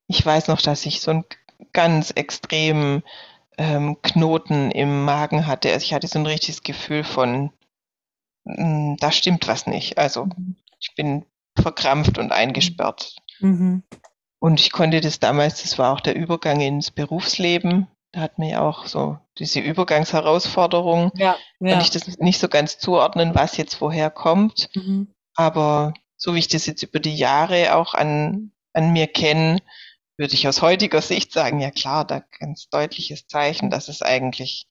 [SPEAKER 2] ich weiß noch, dass ich so einen ganz extremen ähm, Knoten im Magen hatte. Also ich hatte so ein richtiges Gefühl von, mh, hm, da stimmt was nicht. Also mhm. ich bin verkrampft und eingesperrt. Mhm. Und ich konnte das damals, das war auch der Übergang ins Berufsleben, da hat mir ja auch so diese Übergangsherausforderung, ja, ja. kann ich das nicht so ganz zuordnen, was jetzt woher kommt. Mhm. Aber so wie ich das jetzt über die Jahre auch an, an mir kenne, würde ich aus heutiger Sicht sagen, ja klar, da ganz deutliches Zeichen, dass es eigentlich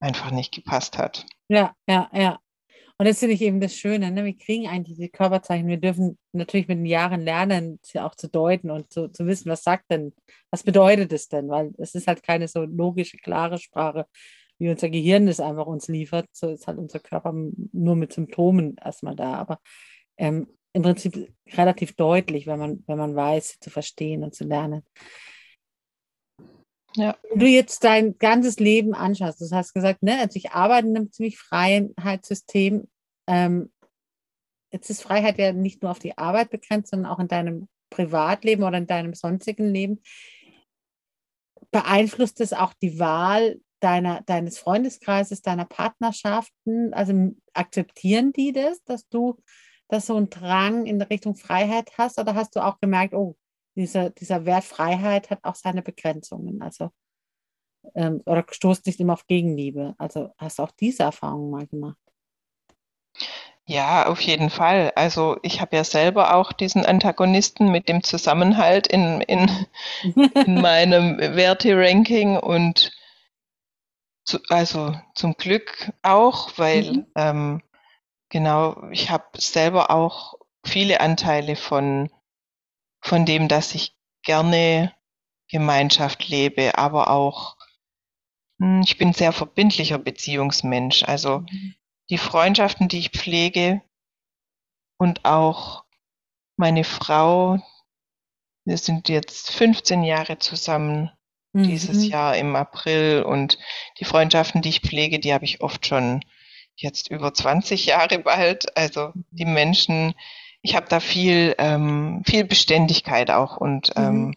[SPEAKER 2] einfach nicht gepasst hat.
[SPEAKER 1] Ja, ja, ja. Und das finde ich eben das Schöne. Ne? Wir kriegen eigentlich diese Körperzeichen. Wir dürfen natürlich mit den Jahren lernen, sie auch zu deuten und zu, zu wissen, was sagt denn, was bedeutet es denn? Weil es ist halt keine so logische, klare Sprache, wie unser Gehirn es einfach uns liefert. So ist halt unser Körper nur mit Symptomen erstmal da. Aber ähm, im Prinzip relativ deutlich, wenn man, wenn man weiß, sie zu verstehen und zu lernen. Ja. Wenn du jetzt dein ganzes Leben anschaust, du hast gesagt, ne, also ich arbeite in einem ziemlich Freiheitssystem. Ähm, jetzt ist Freiheit ja nicht nur auf die Arbeit begrenzt, sondern auch in deinem Privatleben oder in deinem sonstigen Leben. Beeinflusst es auch die Wahl deiner, deines Freundeskreises, deiner Partnerschaften? Also akzeptieren die das, dass du dass so einen Drang in Richtung Freiheit hast? Oder hast du auch gemerkt, oh, dieser, dieser Wert Freiheit hat auch seine Begrenzungen. Also, ähm, oder stoßt nicht immer auf Gegenliebe. Also hast du auch diese Erfahrung mal gemacht?
[SPEAKER 2] Ja, auf jeden Fall. Also ich habe ja selber auch diesen Antagonisten mit dem Zusammenhalt in, in, (laughs) in meinem Werte-Ranking und zu, also zum Glück auch, weil mhm. ähm, genau, ich habe selber auch viele Anteile von von dem, dass ich gerne Gemeinschaft lebe, aber auch, hm, ich bin sehr verbindlicher Beziehungsmensch. Also mhm. die Freundschaften, die ich pflege und auch meine Frau, wir sind jetzt 15 Jahre zusammen mhm. dieses Jahr im April und die Freundschaften, die ich pflege, die habe ich oft schon jetzt über 20 Jahre bald. Also die Menschen, ich habe da viel, ähm, viel Beständigkeit auch und mhm. ähm,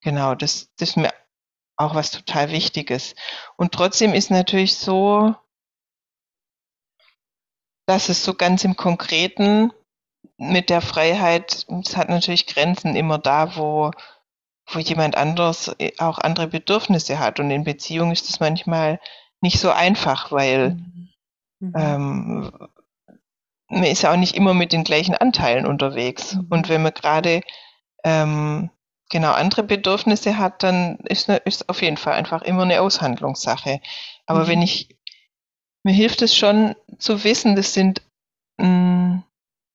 [SPEAKER 2] genau, das, das ist mir auch was total Wichtiges. Und trotzdem ist natürlich so, dass es so ganz im Konkreten mit der Freiheit, es hat natürlich Grenzen immer da, wo, wo jemand anders äh, auch andere Bedürfnisse hat. Und in Beziehung ist es manchmal nicht so einfach, weil mhm. mhm. ähm, man ist ja auch nicht immer mit den gleichen Anteilen unterwegs. Mhm. Und wenn man gerade ähm, genau andere Bedürfnisse hat, dann ist, ne, ist auf jeden Fall einfach immer eine Aushandlungssache. Aber mhm. wenn ich, mir hilft es schon zu wissen, das sind, mh, mm,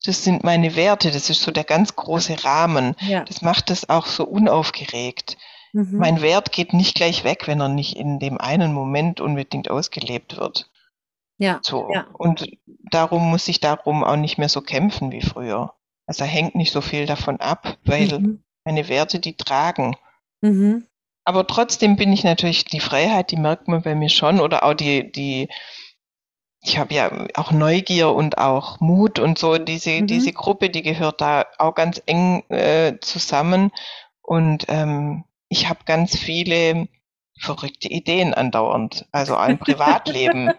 [SPEAKER 2] das sind meine Werte, das ist so der ganz große Rahmen. Ja. Das macht es auch so unaufgeregt. Mhm. Mein Wert geht nicht gleich weg, wenn er nicht in dem einen Moment unbedingt ausgelebt wird. Ja. So. Ja. Und darum muss ich darum auch nicht mehr so kämpfen wie früher. Also hängt nicht so viel davon ab, weil mhm. meine Werte die tragen. Mhm. Aber trotzdem bin ich natürlich die Freiheit, die merkt man bei mir schon, oder auch die, die, ich habe ja auch Neugier und auch Mut und so, diese, mhm. diese Gruppe, die gehört da auch ganz eng äh, zusammen. Und ähm, ich habe ganz viele verrückte Ideen andauernd, also auch im (laughs) Privatleben.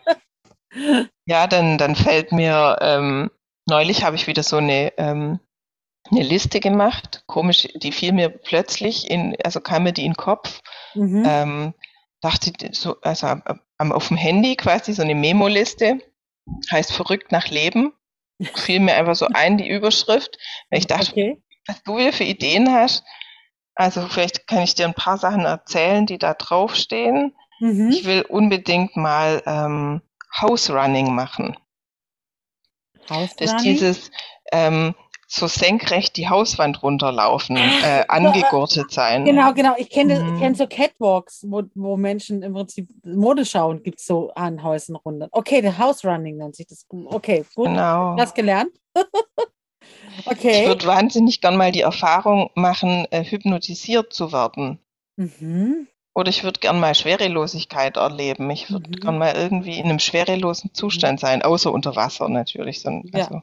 [SPEAKER 2] Ja, dann, dann fällt mir, ähm, neulich habe ich wieder so eine, ähm, eine Liste gemacht, komisch, die fiel mir plötzlich in, also kam mir die in den Kopf. Mhm. Ähm, dachte so, also auf dem Handy quasi so eine Memo-Liste, heißt verrückt nach Leben. Fiel mir einfach so ein, die Überschrift. Weil ich dachte, okay. was du wieder für Ideen hast. Also vielleicht kann ich dir ein paar Sachen erzählen, die da draufstehen. Mhm. Ich will unbedingt mal ähm, House Running machen. House das ist dieses ähm, so senkrecht die Hauswand runterlaufen, äh, angegurtet sein.
[SPEAKER 1] Genau, genau. Ich kenne mhm. kenn so Catwalks, wo, wo Menschen im Prinzip Mode schauen, gibt es so an Häusern runter. Okay, der House Running nennt sich das. Okay, gut. Genau. Hast gelernt? (laughs)
[SPEAKER 2] okay. Ich würde wahnsinnig gern mal die Erfahrung machen, äh, hypnotisiert zu werden. Mhm. Oder ich würde gern mal Schwerelosigkeit erleben. Ich würde mhm. gern mal irgendwie in einem schwerelosen Zustand sein, außer unter Wasser natürlich. So,
[SPEAKER 1] also,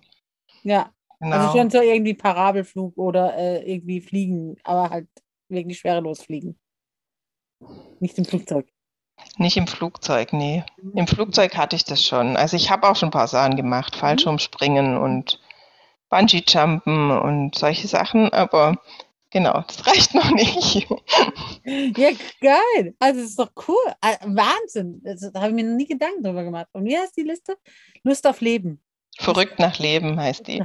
[SPEAKER 1] ja. ja. Also genau. Also schon so irgendwie Parabelflug oder äh, irgendwie fliegen, aber halt wirklich schwerelos fliegen. Nicht im Flugzeug.
[SPEAKER 2] Nicht im Flugzeug, nee. Mhm. Im Flugzeug hatte ich das schon. Also ich habe auch schon ein paar Sachen gemacht, mhm. Fallschirmspringen und Bungee-Jumpen und solche Sachen, aber genau, das reicht noch nicht.
[SPEAKER 1] Ja, geil. Also es ist doch cool. Ah, Wahnsinn. Da habe ich mir noch nie Gedanken drüber gemacht. Und wie heißt die Liste? Lust auf Leben.
[SPEAKER 2] Verrückt nach Leben heißt die.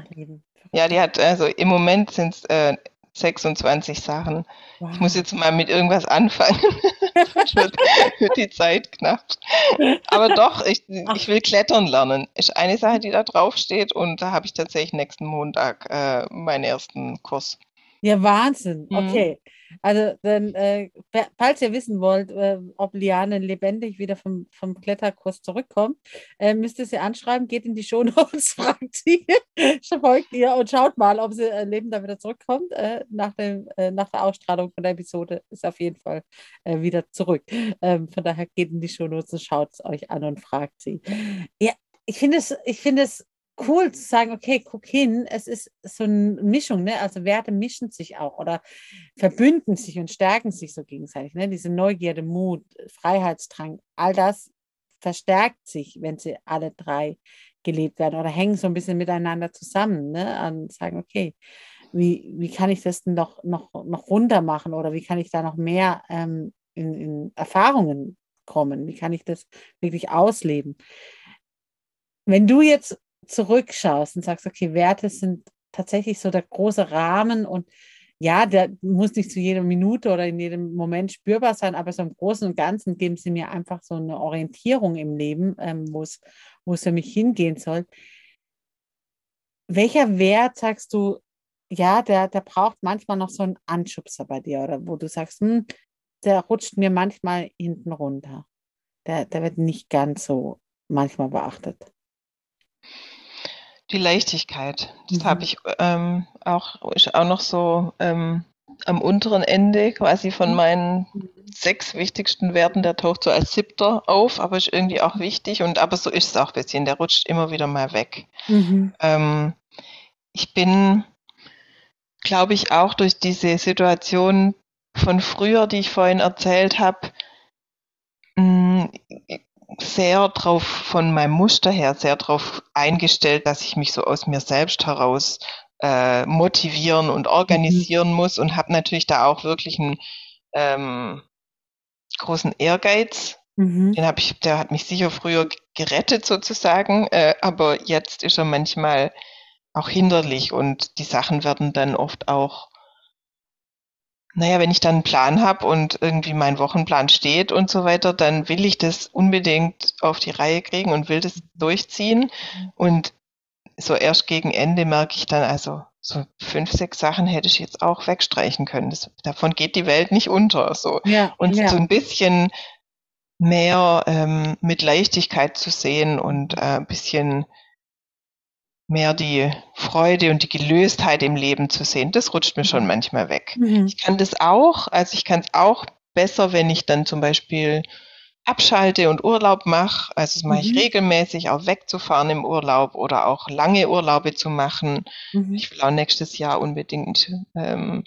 [SPEAKER 2] Ja, die hat, also im Moment sind es äh, 26 Sachen. Wow. Ich muss jetzt mal mit irgendwas anfangen. (laughs) wird, wird die Zeit knapp. Aber doch, ich, ich will klettern lernen. Ist eine Sache, die da drauf steht und da habe ich tatsächlich nächsten Montag äh, meinen ersten Kurs.
[SPEAKER 1] Ja, Wahnsinn. Mhm. Okay. Also, dann, äh, falls ihr wissen wollt, äh, ob Liane lebendig wieder vom, vom Kletterkurs zurückkommt, äh, müsst ihr sie anschreiben, geht in die Shownotes, (laughs) fragt sie, folgt ihr und schaut mal, ob sie äh, lebend da wieder zurückkommt. Äh, nach, dem, äh, nach der Ausstrahlung von der Episode ist auf jeden Fall wieder zurück. Ähm, von daher geht in die Shownotes und schaut es euch an und fragt sie. Ja, ich finde es, ich finde es cool zu sagen, okay, guck hin, es ist so eine Mischung, ne? Also Werte mischen sich auch oder verbünden sich und stärken sich so gegenseitig, ne? Diese Neugierde, Mut, Freiheitsdrang, all das verstärkt sich, wenn sie alle drei gelebt werden oder hängen so ein bisschen miteinander zusammen, ne? Und sagen, okay, wie, wie kann ich das denn noch, noch, noch runter machen oder wie kann ich da noch mehr ähm, in, in Erfahrungen kommen? Wie kann ich das wirklich ausleben? Wenn du jetzt zurückschaust und sagst, okay, Werte sind tatsächlich so der große Rahmen und ja, der muss nicht zu jeder Minute oder in jedem Moment spürbar sein, aber so im Großen und Ganzen geben sie mir einfach so eine Orientierung im Leben, ähm, wo es für mich hingehen soll. Welcher Wert sagst du, ja, der, der braucht manchmal noch so einen Anschubser bei dir oder wo du sagst, hm, der rutscht mir manchmal hinten runter. Der, der wird nicht ganz so manchmal beachtet.
[SPEAKER 2] Die Leichtigkeit. Das mhm. habe ich ähm, auch, ist auch noch so ähm, am unteren Ende quasi von mhm. meinen sechs wichtigsten Werten. Der taucht so als siebter auf, aber ist irgendwie auch wichtig. Und aber so ist es auch ein bisschen. Der rutscht immer wieder mal weg. Mhm. Ähm, ich bin, glaube ich, auch durch diese Situation von früher, die ich vorhin erzählt habe, sehr drauf von meinem Muster her sehr drauf eingestellt, dass ich mich so aus mir selbst heraus äh, motivieren und organisieren mhm. muss und habe natürlich da auch wirklich einen ähm, großen Ehrgeiz. Mhm. Den habe ich, der hat mich sicher früher gerettet sozusagen, äh, aber jetzt ist er manchmal auch hinderlich und die Sachen werden dann oft auch naja, wenn ich dann einen Plan habe und irgendwie mein Wochenplan steht und so weiter, dann will ich das unbedingt auf die Reihe kriegen und will das durchziehen. Und so erst gegen Ende merke ich dann, also so fünf, sechs Sachen hätte ich jetzt auch wegstreichen können. Das, davon geht die Welt nicht unter. So. Ja, und ja. so ein bisschen mehr ähm, mit Leichtigkeit zu sehen und äh, ein bisschen mehr die Freude und die Gelöstheit im Leben zu sehen. Das rutscht mir schon mhm. manchmal weg. Mhm. Ich kann das auch, also ich kann es auch besser, wenn ich dann zum Beispiel abschalte und Urlaub mache. Also das mache mhm. ich regelmäßig, auch wegzufahren im Urlaub oder auch lange Urlaube zu machen. Mhm. Ich will auch nächstes Jahr unbedingt ähm,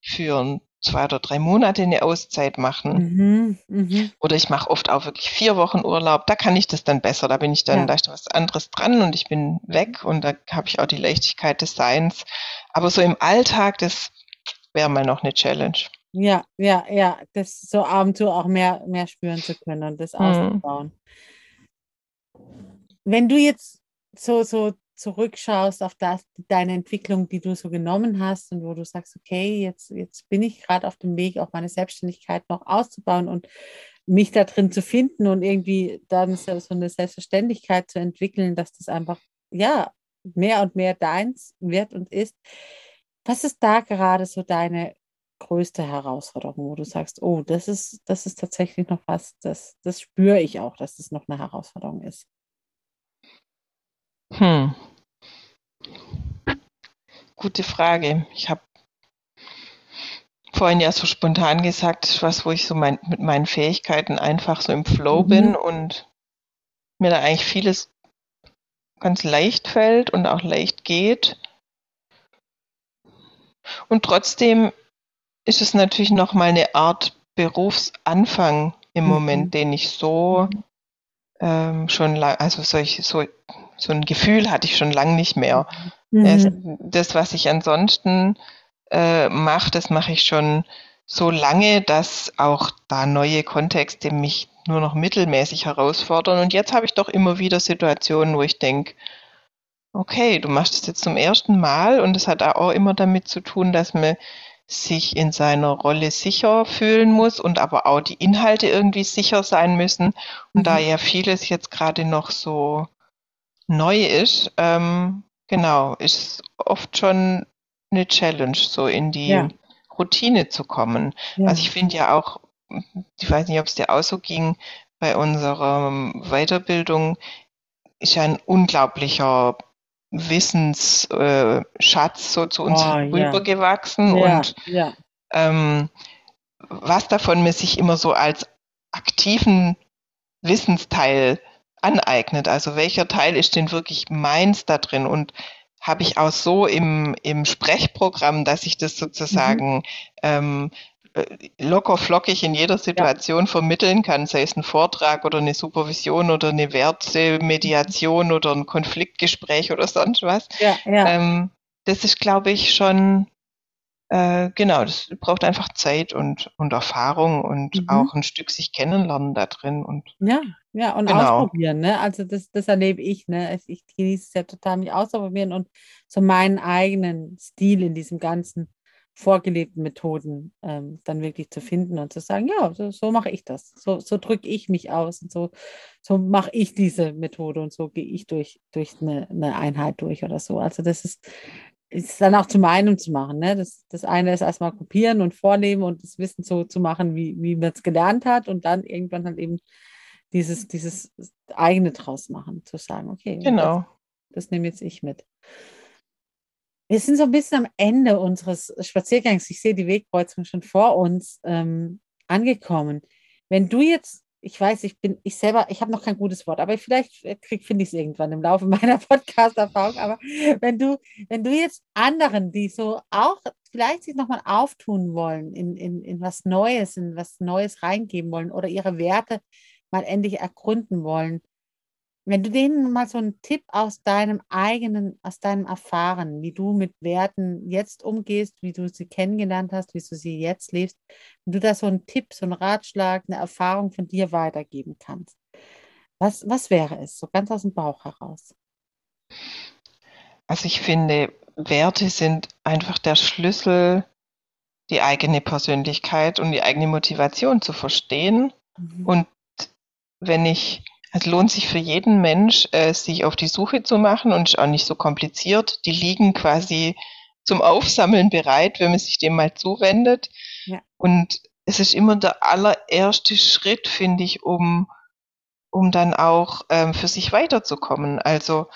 [SPEAKER 2] für zwei oder drei Monate eine Auszeit machen. Mhm, mh. Oder ich mache oft auch wirklich vier Wochen Urlaub. Da kann ich das dann besser. Da bin ich dann, ja. da ist was anderes dran und ich bin weg und da habe ich auch die Leichtigkeit des Seins. Aber so im Alltag, das wäre mal noch eine Challenge.
[SPEAKER 1] Ja, ja, ja, das so ab und zu auch mehr, mehr spüren zu können und das mhm. auszubauen. Wenn du jetzt so, so zurückschaust auf das, deine Entwicklung, die du so genommen hast und wo du sagst, okay, jetzt, jetzt bin ich gerade auf dem Weg, auch meine Selbstständigkeit noch auszubauen und mich da drin zu finden und irgendwie dann so, eine Selbstverständlichkeit zu entwickeln, dass das einfach, ja, mehr und mehr deins wird und ist. Was ist da gerade so deine größte Herausforderung, wo du sagst, oh, das ist, das ist tatsächlich noch was, das, das spüre ich auch, dass das noch eine Herausforderung ist?
[SPEAKER 2] Hm. Gute Frage. Ich habe vorhin ja so spontan gesagt, was, wo ich so mein, mit meinen Fähigkeiten einfach so im Flow mhm. bin und mir da eigentlich vieles ganz leicht fällt und auch leicht geht. Und trotzdem ist es natürlich noch mal eine Art Berufsanfang im mhm. Moment, den ich so ähm, schon lang, also solch, so so ein Gefühl hatte ich schon lange nicht mehr. Mhm. Das, was ich ansonsten äh, mache, das mache ich schon so lange, dass auch da neue Kontexte mich nur noch mittelmäßig herausfordern. Und jetzt habe ich doch immer wieder Situationen, wo ich denke, okay, du machst es jetzt zum ersten Mal und es hat auch immer damit zu tun, dass man sich in seiner Rolle sicher fühlen muss und aber auch die Inhalte irgendwie sicher sein müssen. Und mhm. da ja vieles jetzt gerade noch so neu ist, ähm, genau, ist oft schon eine Challenge, so in die ja. Routine zu kommen. Ja. Also ich finde ja auch, ich weiß nicht, ob es dir auch so ging, bei unserer Weiterbildung ist ja ein unglaublicher Wissensschatz äh, so zu uns oh, rübergewachsen ja. und. Ähm, was davon man sich immer so als aktiven Wissensteil aneignet. Also welcher Teil ist denn wirklich meins da drin und habe ich auch so im, im Sprechprogramm, dass ich das sozusagen mhm. ähm, äh, locker flockig in jeder Situation ja. vermitteln kann, sei es ein Vortrag oder eine Supervision oder eine Wertemediation oder ein Konfliktgespräch oder sonst was. Ja, ja. Ähm, das ist, glaube ich, schon äh, genau, das braucht einfach Zeit und, und Erfahrung und mhm. auch ein Stück sich kennenlernen da drin. Und,
[SPEAKER 1] ja, ja, und genau. ausprobieren, ne? Also das, das erlebe ich, ne? Ich genieße es ja total, mich auszuprobieren und so meinen eigenen Stil in diesem ganzen vorgelebten Methoden ähm, dann wirklich zu finden und zu sagen, ja, so, so mache ich das, so, so drücke ich mich aus und so, so mache ich diese Methode und so gehe ich durch, durch eine, eine Einheit durch oder so. Also das ist, ist dann auch zu meinem zu machen. Ne? Das, das eine ist erstmal kopieren und vornehmen und das Wissen so zu machen, wie, wie man es gelernt hat und dann irgendwann halt eben dieses, dieses eigene draus machen, zu sagen, okay,
[SPEAKER 2] genau.
[SPEAKER 1] das, das nehme jetzt ich mit. Wir sind so ein bisschen am Ende unseres Spaziergangs. Ich sehe die Wegkreuzung schon vor uns ähm, angekommen. Wenn du jetzt, ich weiß, ich bin, ich selber, ich habe noch kein gutes Wort, aber vielleicht finde ich es irgendwann im Laufe (laughs) meiner Podcast-Erfahrung. Aber wenn du, wenn du jetzt anderen, die so auch vielleicht sich nochmal auftun wollen, in, in, in was Neues, in was Neues reingeben wollen oder ihre Werte mal endlich ergründen wollen, wenn du denen mal so einen Tipp aus deinem eigenen, aus deinem Erfahren, wie du mit Werten jetzt umgehst, wie du sie kennengelernt hast, wie du sie jetzt lebst, wenn du da so einen Tipp, so einen Ratschlag, eine Erfahrung von dir weitergeben kannst, was, was wäre es, so ganz aus dem Bauch heraus?
[SPEAKER 2] Also ich finde, Werte sind einfach der Schlüssel, die eigene Persönlichkeit und die eigene Motivation zu verstehen. Mhm. Und wenn ich es lohnt sich für jeden Mensch, äh, sich auf die Suche zu machen und ist auch nicht so kompliziert. Die liegen quasi zum Aufsammeln bereit, wenn man sich dem mal zuwendet. Ja. Und es ist immer der allererste Schritt, finde ich, um, um dann auch ähm, für sich weiterzukommen. Also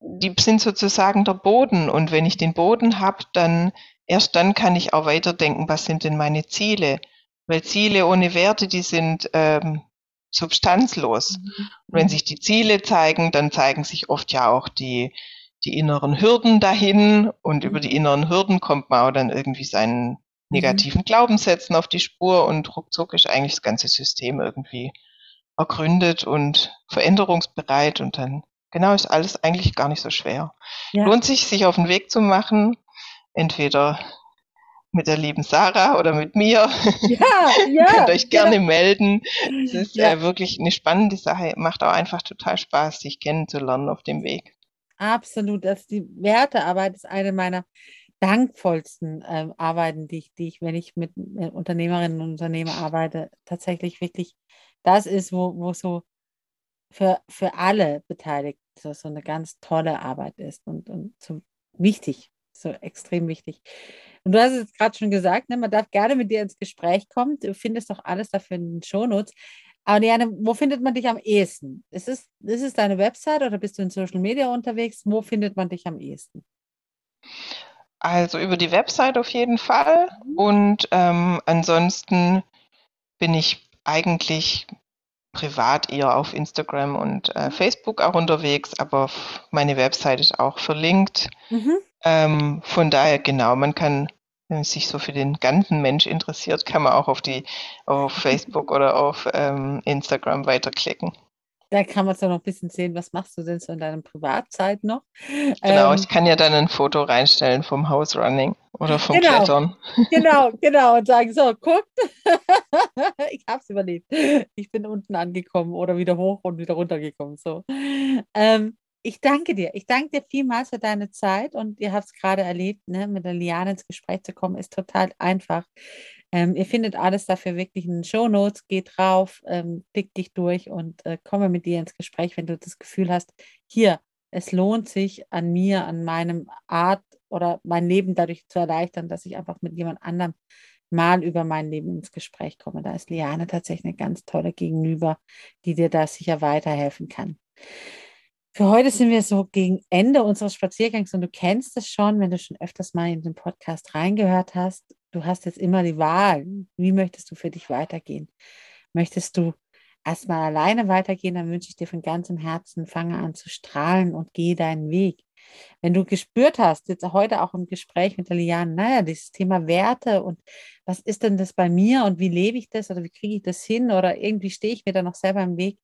[SPEAKER 2] die sind sozusagen der Boden. Und wenn ich den Boden habe, dann erst dann kann ich auch weiterdenken, was sind denn meine Ziele. Weil Ziele ohne Werte, die sind ähm, substanzlos. Mhm. Und wenn sich die Ziele zeigen, dann zeigen sich oft ja auch die, die inneren Hürden dahin und über die inneren Hürden kommt man auch dann irgendwie seinen mhm. negativen mhm. Glaubenssätzen auf die Spur und ruckzuck ist eigentlich das ganze System irgendwie ergründet und veränderungsbereit und dann genau ist alles eigentlich gar nicht so schwer. Ja. Lohnt sich, sich auf den Weg zu machen, entweder mit der lieben Sarah oder mit mir. Ja, (laughs) ja. könnt euch gerne ja. melden. Es ist ja. äh, wirklich eine spannende Sache. Macht auch einfach total Spaß, sich kennenzulernen auf dem Weg.
[SPEAKER 1] Absolut. Das die Wertearbeit ist eine meiner dankvollsten äh, Arbeiten, die ich, die ich, wenn ich mit äh, Unternehmerinnen und Unternehmern arbeite, tatsächlich wirklich das ist, wo, wo so für, für alle Beteiligten so, so eine ganz tolle Arbeit ist und, und so wichtig, so extrem wichtig. Und du hast es gerade schon gesagt, ne, man darf gerne mit dir ins Gespräch kommen. Du findest doch alles dafür in den Shownotes. Aber Diane, wo findet man dich am ehesten? Ist es, ist es deine Website oder bist du in Social Media unterwegs? Wo findet man dich am ehesten?
[SPEAKER 2] Also über die Website auf jeden Fall. Mhm. Und ähm, ansonsten bin ich eigentlich privat eher auf Instagram und äh, mhm. Facebook auch unterwegs, aber meine Website ist auch verlinkt. Mhm. Ähm, von daher, genau, man kann, wenn man sich so für den ganzen Mensch interessiert, kann man auch auf die auf (laughs) Facebook oder auf ähm, Instagram weiterklicken.
[SPEAKER 1] Da kann man so noch ein bisschen sehen, was machst du denn so in deiner Privatzeit noch?
[SPEAKER 2] Genau, ähm, ich kann ja dann ein Foto reinstellen vom House Running oder vom
[SPEAKER 1] genau,
[SPEAKER 2] Klettern.
[SPEAKER 1] Genau, (laughs) genau, und sagen, so, guckt, (laughs) ich habe es überlebt. Ich bin unten angekommen oder wieder hoch und wieder runtergekommen. So. Ähm, ich danke dir. Ich danke dir vielmals für deine Zeit und ihr habt es gerade erlebt, ne, mit der Liane ins Gespräch zu kommen, ist total einfach. Ähm, ihr findet alles dafür wirklich in den Show Notes. Geht drauf, ähm, klick dich durch und äh, komme mit dir ins Gespräch, wenn du das Gefühl hast, hier, es lohnt sich an mir, an meinem Art oder mein Leben dadurch zu erleichtern, dass ich einfach mit jemand anderem mal über mein Leben ins Gespräch komme. Da ist Liane tatsächlich eine ganz tolle Gegenüber, die dir da sicher weiterhelfen kann. Für heute sind wir so gegen Ende unseres Spaziergangs und du kennst es schon, wenn du schon öfters mal in den Podcast reingehört hast. Du hast jetzt immer die Wahl. Wie möchtest du für dich weitergehen? Möchtest du erstmal alleine weitergehen, dann wünsche ich dir von ganzem Herzen, fange an zu strahlen und gehe deinen Weg. Wenn du gespürt hast, jetzt heute auch im Gespräch mit der Liane, naja, dieses Thema Werte und was ist denn das bei mir und wie lebe ich das oder wie kriege ich das hin oder irgendwie stehe ich mir da noch selber im Weg,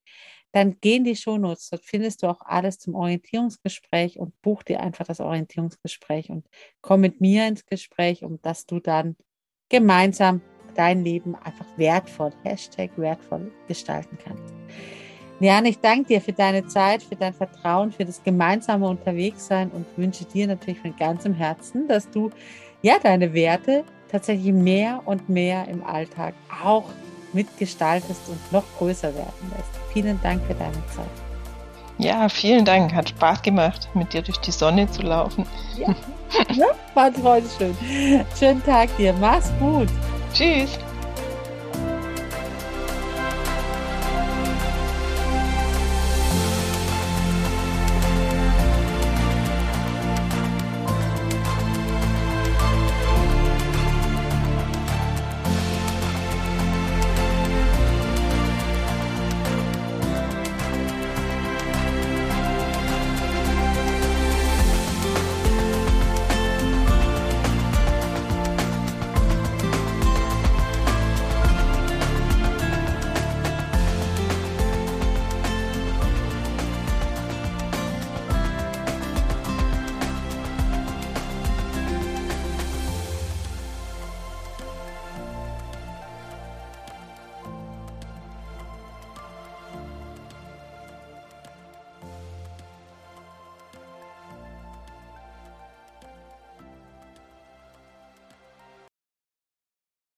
[SPEAKER 1] dann geh in die Shownotes. Dort findest du auch alles zum Orientierungsgespräch und buch dir einfach das Orientierungsgespräch und komm mit mir ins Gespräch, um dass du dann gemeinsam dein Leben einfach wertvoll, Hashtag wertvoll gestalten kannst. Liane, ich danke dir für deine Zeit, für dein Vertrauen, für das gemeinsame Unterwegssein und wünsche dir natürlich von ganzem Herzen, dass du ja deine Werte tatsächlich mehr und mehr im Alltag auch mitgestaltest und noch größer werden lässt. Vielen Dank für deine Zeit.
[SPEAKER 2] Ja, vielen Dank. Hat Spaß gemacht, mit dir durch die Sonne zu laufen.
[SPEAKER 1] Ja, (laughs) ja war heute schön. Schönen Tag dir. Mach's gut.
[SPEAKER 2] Tschüss.